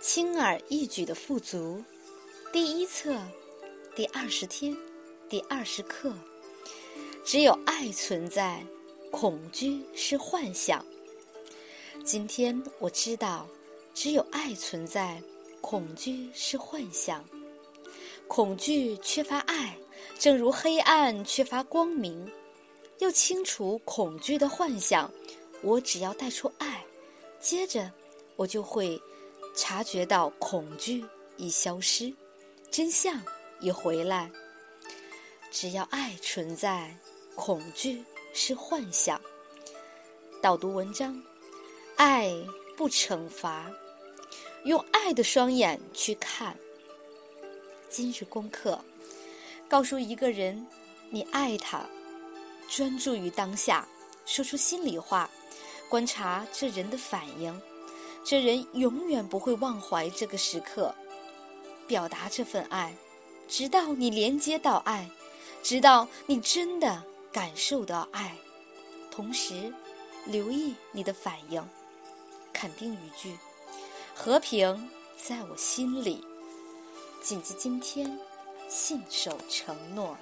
轻而易举的富足，第一册，第二十天，第二十课。只有爱存在，恐惧是幻想。今天我知道，只有爱存在，恐惧是幻想。恐惧缺乏爱，正如黑暗缺乏光明。要清除恐惧的幻想，我只要带出爱，接着我就会。察觉到恐惧已消失，真相已回来。只要爱存在，恐惧是幻想。导读文章：爱不惩罚，用爱的双眼去看。今日功课：告诉一个人你爱他，专注于当下，说出心里话，观察这人的反应。这人永远不会忘怀这个时刻，表达这份爱，直到你连接到爱，直到你真的感受到爱。同时，留意你的反应。肯定语句：和平在我心里。谨记今天，信守承诺。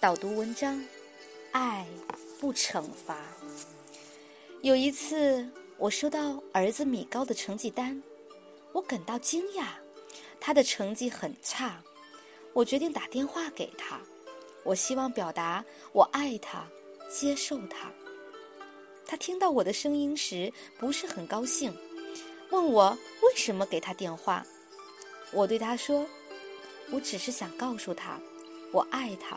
导读文章：爱不惩罚。有一次。我收到儿子米高的成绩单，我感到惊讶，他的成绩很差。我决定打电话给他，我希望表达我爱他，接受他。他听到我的声音时不是很高兴，问我为什么给他电话。我对他说：“我只是想告诉他，我爱他。”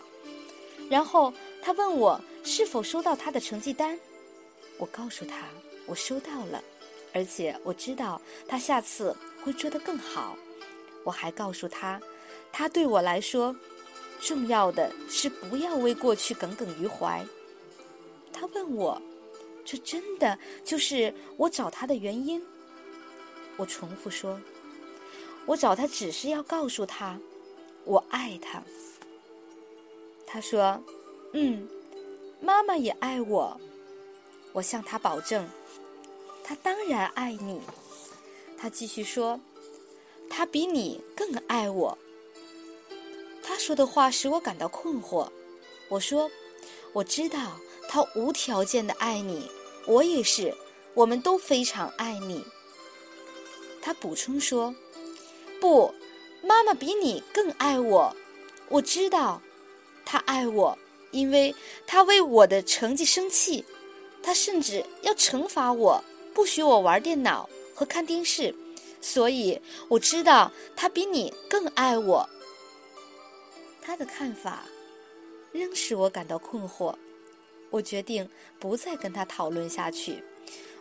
然后他问我是否收到他的成绩单，我告诉他。我收到了，而且我知道他下次会做得更好。我还告诉他，他对我来说，重要的是不要为过去耿耿于怀。他问我，这真的就是我找他的原因？我重复说，我找他只是要告诉他，我爱他。他说，嗯，妈妈也爱我。我向他保证。他当然爱你，他继续说，他比你更爱我。他说的话使我感到困惑。我说，我知道他无条件的爱你，我也是，我们都非常爱你。他补充说，不，妈妈比你更爱我。我知道，他爱我，因为他为我的成绩生气，他甚至要惩罚我。不许我玩电脑和看电视，所以我知道他比你更爱我。他的看法仍使我感到困惑。我决定不再跟他讨论下去。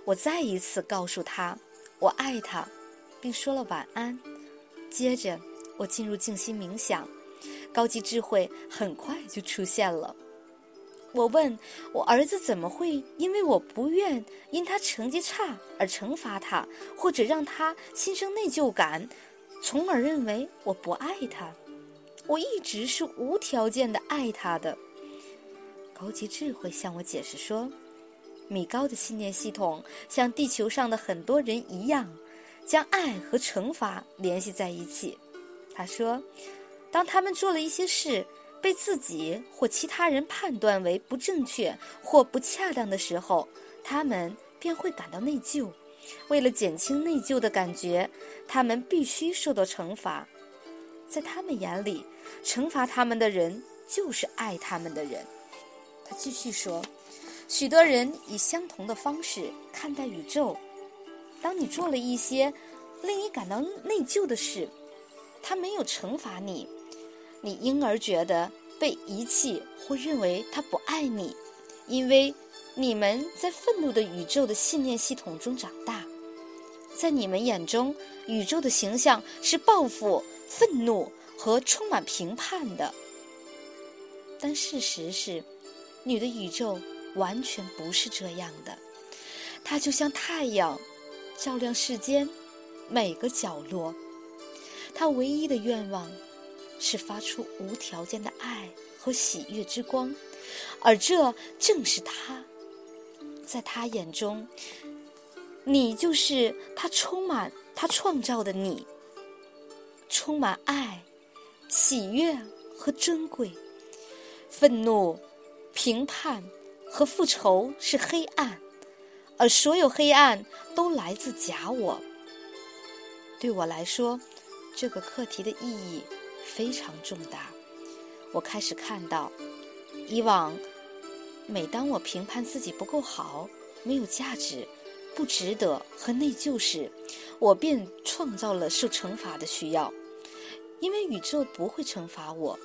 我再一次告诉他我爱他，并说了晚安。接着我进入静心冥想，高级智慧很快就出现了。我问我儿子怎么会因为我不愿因他成绩差而惩罚他，或者让他心生内疚感，从而认为我不爱他？我一直是无条件的爱他的。高级智慧向我解释说，米高的信念系统像地球上的很多人一样，将爱和惩罚联系在一起。他说，当他们做了一些事。被自己或其他人判断为不正确或不恰当的时候，他们便会感到内疚。为了减轻内疚的感觉，他们必须受到惩罚。在他们眼里，惩罚他们的人就是爱他们的人。他继续说：“许多人以相同的方式看待宇宙。当你做了一些令你感到内疚的事，他没有惩罚你。”你因而觉得被遗弃，或认为他不爱你，因为你们在愤怒的宇宙的信念系统中长大，在你们眼中，宇宙的形象是报复、愤怒和充满评判的。但事实是，你的宇宙完全不是这样的，它就像太阳，照亮世间每个角落。它唯一的愿望。是发出无条件的爱和喜悦之光，而这正是他，在他眼中，你就是他充满他创造的你，充满爱、喜悦和珍贵。愤怒、评判和复仇是黑暗，而所有黑暗都来自假我。对我来说，这个课题的意义非常重大。我开始看到，以往每当我评判自己不够好、没有价值。不值得和内疚时，我便创造了受惩罚的需要，因为宇宙不会惩罚我，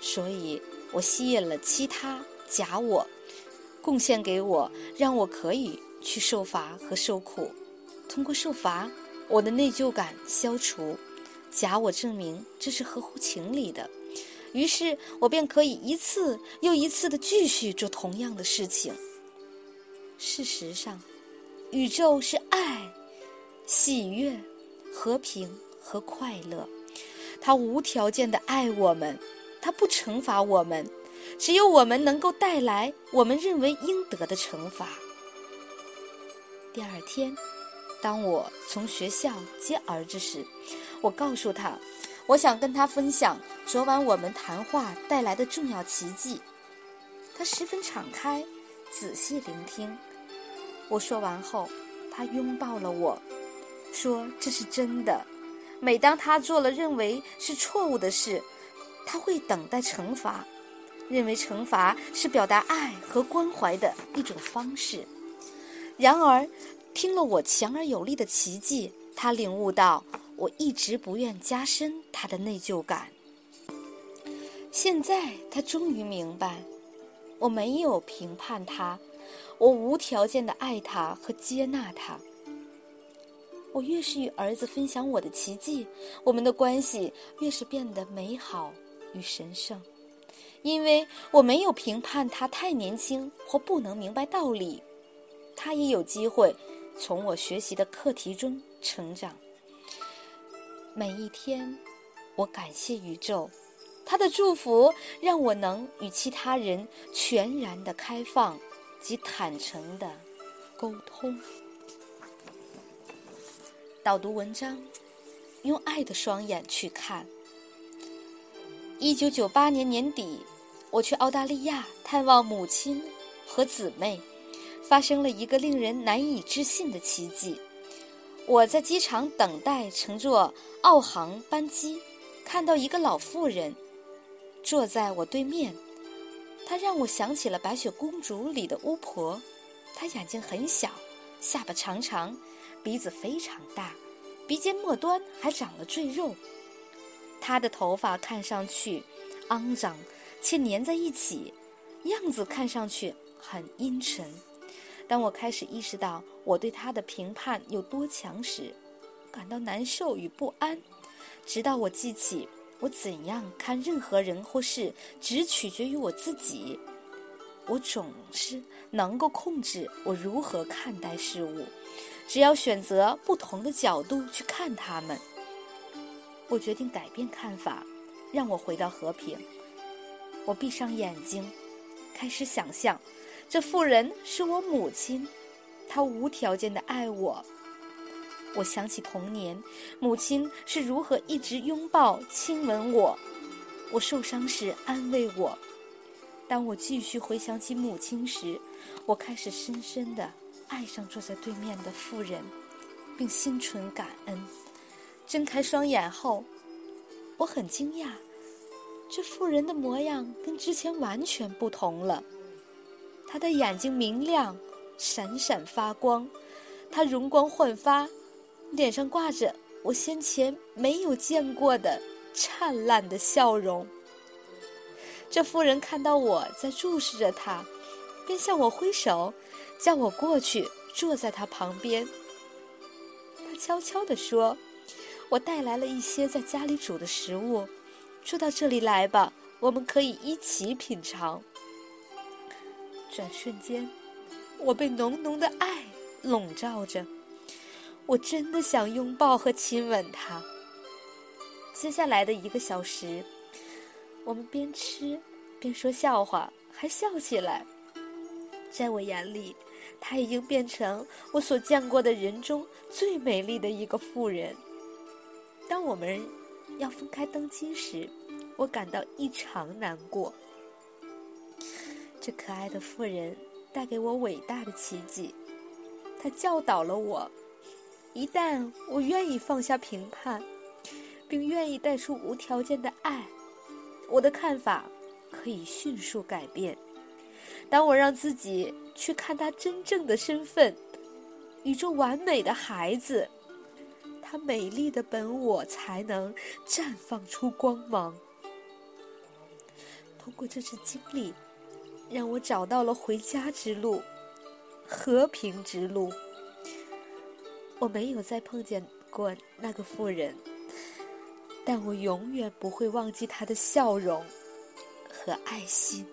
所以我吸引了其他假我，贡献给我，让我可以去受罚和受苦。通过受罚，我的内疚感消除，假我证明这是合乎情理的，于是我便可以一次又一次的继续做同样的事情。事实上。宇宙是爱、喜悦、和平和快乐，它无条件的爱我们，它不惩罚我们，只有我们能够带来我们认为应得的惩罚。第二天，当我从学校接儿子时，我告诉他，我想跟他分享昨晚我们谈话带来的重要奇迹。他十分敞开，仔细聆听。我说完后，他拥抱了我，说：“这是真的。每当他做了认为是错误的事，他会等待惩罚，认为惩罚是表达爱和关怀的一种方式。然而，听了我强而有力的奇迹，他领悟到我一直不愿加深他的内疚感。现在，他终于明白，我没有评判他。”我无条件的爱他和接纳他。我越是与儿子分享我的奇迹，我们的关系越是变得美好与神圣，因为我没有评判他太年轻或不能明白道理，他也有机会从我学习的课题中成长。每一天，我感谢宇宙，他的祝福让我能与其他人全然的开放。及坦诚的沟通。导读文章，用爱的双眼去看。一九九八年年底，我去澳大利亚探望母亲和姊妹，发生了一个令人难以置信的奇迹。我在机场等待乘坐澳航班机，看到一个老妇人坐在我对面。她让我想起了《白雪公主》里的巫婆，她眼睛很小，下巴长长，鼻子非常大，鼻尖末端还长了赘肉。她的头发看上去肮脏且粘在一起，样子看上去很阴沉。当我开始意识到我对他的评判有多强时，感到难受与不安，直到我记起。我怎样看任何人或事，只取决于我自己。我总是能够控制我如何看待事物，只要选择不同的角度去看他们。我决定改变看法，让我回到和平。我闭上眼睛，开始想象，这妇人是我母亲，她无条件的爱我。我想起童年，母亲是如何一直拥抱、亲吻我；我受伤时安慰我。当我继续回想起母亲时，我开始深深的爱上坐在对面的妇人，并心存感恩。睁开双眼后，我很惊讶，这妇人的模样跟之前完全不同了。她的眼睛明亮，闪闪发光，她容光焕发。脸上挂着我先前没有见过的灿烂的笑容。这妇人看到我在注视着她，便向我挥手，叫我过去坐在她旁边。她悄悄地说：“我带来了一些在家里煮的食物，坐到这里来吧，我们可以一起品尝。”转瞬间，我被浓浓的爱笼罩着。我真的想拥抱和亲吻他。接下来的一个小时，我们边吃边说笑话，还笑起来。在我眼里，他已经变成我所见过的人中最美丽的一个妇人。当我们要分开登机时，我感到异常难过。这可爱的妇人带给我伟大的奇迹，她教导了我：一旦我愿意放下评判，并愿意带出无条件的爱，我的看法可以迅速改变。当我让自己去看他真正的身份——宇宙完美的孩子，他美丽的本我才能绽放出光芒。通过这次经历。让我找到了回家之路，和平之路。我没有再碰见过那个妇人，但我永远不会忘记她的笑容和爱心。